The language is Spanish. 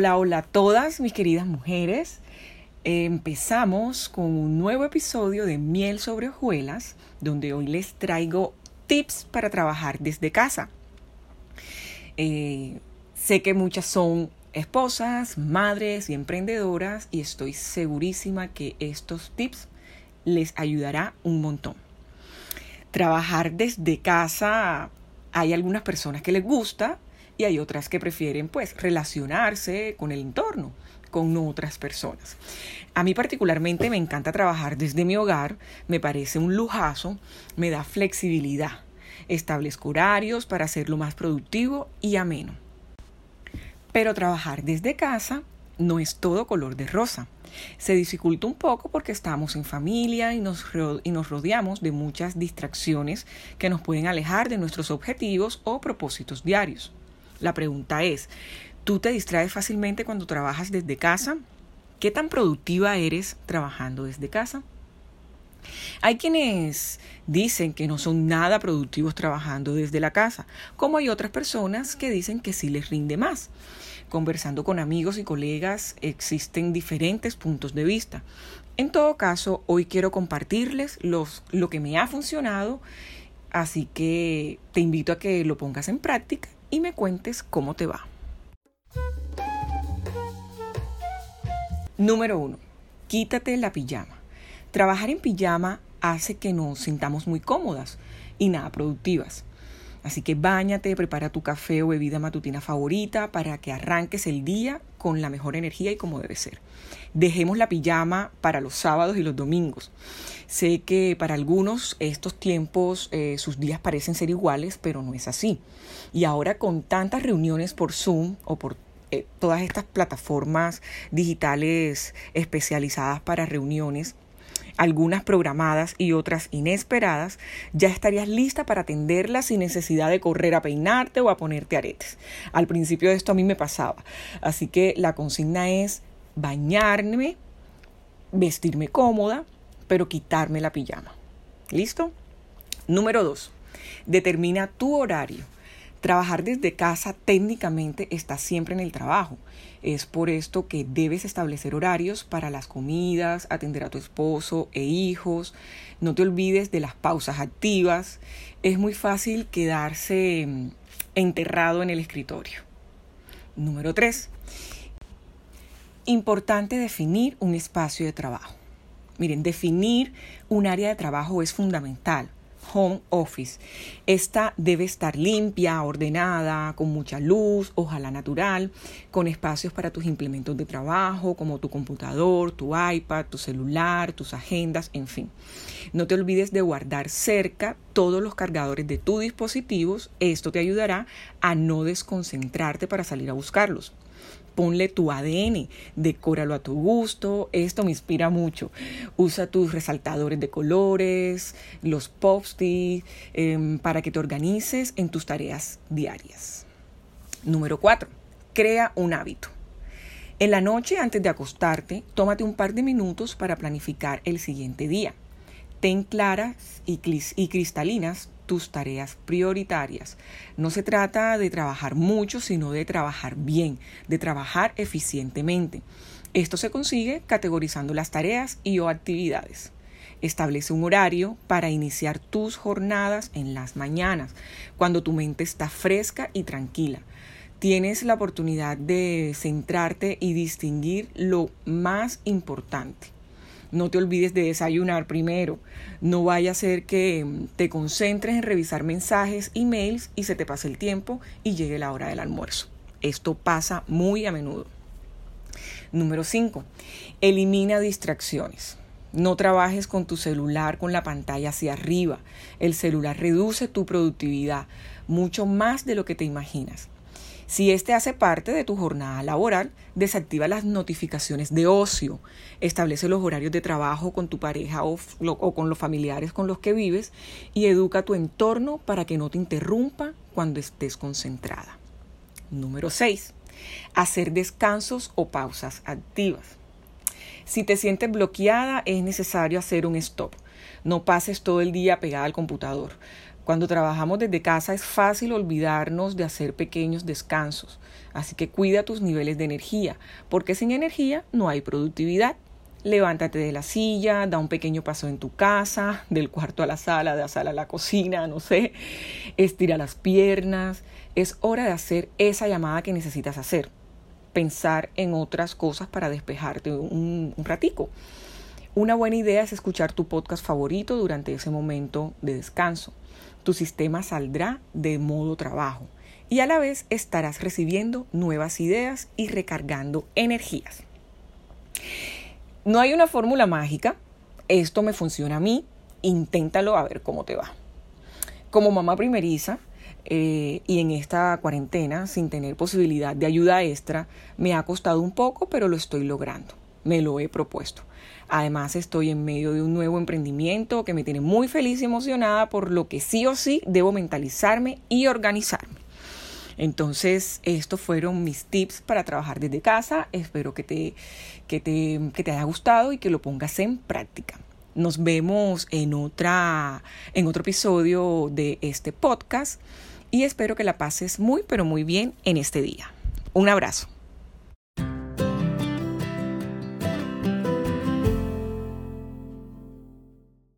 Hola, hola a todas mis queridas mujeres. Empezamos con un nuevo episodio de Miel sobre hojuelas, donde hoy les traigo tips para trabajar desde casa. Eh, sé que muchas son esposas, madres y emprendedoras y estoy segurísima que estos tips les ayudará un montón. Trabajar desde casa hay algunas personas que les gusta y hay otras que prefieren pues relacionarse con el entorno, con otras personas. A mí particularmente me encanta trabajar desde mi hogar, me parece un lujazo, me da flexibilidad. Establezco horarios para hacerlo más productivo y ameno. Pero trabajar desde casa no es todo color de rosa. Se dificulta un poco porque estamos en familia y nos, y nos rodeamos de muchas distracciones que nos pueden alejar de nuestros objetivos o propósitos diarios. La pregunta es, ¿tú te distraes fácilmente cuando trabajas desde casa? ¿Qué tan productiva eres trabajando desde casa? Hay quienes dicen que no son nada productivos trabajando desde la casa, como hay otras personas que dicen que sí les rinde más. Conversando con amigos y colegas existen diferentes puntos de vista. En todo caso, hoy quiero compartirles los, lo que me ha funcionado, así que te invito a que lo pongas en práctica y me cuentes cómo te va. Número 1. Quítate la pijama. Trabajar en pijama hace que nos sintamos muy cómodas y nada productivas. Así que bañate, prepara tu café o bebida matutina favorita para que arranques el día con la mejor energía y como debe ser. Dejemos la pijama para los sábados y los domingos. Sé que para algunos estos tiempos eh, sus días parecen ser iguales, pero no es así. Y ahora con tantas reuniones por Zoom o por eh, todas estas plataformas digitales especializadas para reuniones, algunas programadas y otras inesperadas, ya estarías lista para atenderlas sin necesidad de correr a peinarte o a ponerte aretes. Al principio de esto a mí me pasaba, así que la consigna es bañarme, vestirme cómoda, pero quitarme la pijama. ¿Listo? Número 2. Determina tu horario. Trabajar desde casa técnicamente está siempre en el trabajo. Es por esto que debes establecer horarios para las comidas, atender a tu esposo e hijos. No te olvides de las pausas activas. Es muy fácil quedarse mm, enterrado en el escritorio. Número 3. Importante definir un espacio de trabajo. Miren, definir un área de trabajo es fundamental home office. Esta debe estar limpia, ordenada, con mucha luz, ojalá natural, con espacios para tus implementos de trabajo, como tu computador, tu iPad, tu celular, tus agendas, en fin. No te olvides de guardar cerca todos los cargadores de tus dispositivos. Esto te ayudará a no desconcentrarte para salir a buscarlos ponle tu ADN, decóralo a tu gusto, esto me inspira mucho. Usa tus resaltadores de colores, los post-it, em, para que te organices en tus tareas diarias. Número 4. Crea un hábito. En la noche, antes de acostarte, tómate un par de minutos para planificar el siguiente día. Ten claras y, cristalinas tus tareas prioritarias. No se trata de trabajar mucho, sino de trabajar bien, de trabajar eficientemente. Esto se consigue categorizando las tareas y o actividades. Establece un horario para iniciar tus jornadas en las mañanas, cuando tu mente está fresca y tranquila. Tienes la oportunidad de centrarte y distinguir lo más importante. No te olvides de desayunar primero. No vaya a ser que mm, te concentres en revisar mensajes, emails y se te pase el tiempo y llegue la hora del almuerzo. Esto pasa muy a menudo. Número 5. Elimina distracciones. No trabajes con tu celular con la pantalla hacia arriba. El celular reduce tu productividad mucho más de lo que te imaginas. Si este hace parte de tu jornada laboral, desactiva las notificaciones de ocio, establece los horarios de trabajo con tu pareja o, con los familiares con los que vives y educa tu entorno para que no te interrumpa cuando estés concentrada. Número 6. Hacer descansos o pausas activas. Si te sientes bloqueada, es necesario hacer un stop. No pases todo el día pegada al computador. Cuando trabajamos desde casa es fácil olvidarnos de hacer pequeños descansos, así que cuida tus niveles de energía, porque sin energía no hay productividad. Levántate de la silla, da un pequeño paso en tu casa, del cuarto a la sala, de la sala a la cocina, no sé, estira las piernas. Es hora de hacer esa llamada que necesitas hacer, pensar en otras cosas para despejarte un, un ratico. Una buena idea es escuchar tu podcast favorito durante ese momento de descanso. Tu sistema saldrá de modo trabajo y a la vez estarás recibiendo nuevas ideas y recargando energías. No hay una fórmula mágica, esto me funciona a mí, inténtalo a ver cómo te va. Como mamá primeriza, eh, y en esta cuarentena, sin tener posibilidad de ayuda extra, me ha costado un poco, pero lo estoy logrando. Me lo he propuesto. Además estoy en medio de un nuevo emprendimiento que me tiene muy feliz y emocionada, por lo que sí o sí debo mentalizarme y organizarme. Entonces, estos fueron mis tips para trabajar desde casa. Espero que te, que te, que te haya gustado y que lo pongas en práctica. Nos vemos en, otra, en otro episodio de este podcast y espero que la pases muy, pero muy bien en este día. Un abrazo.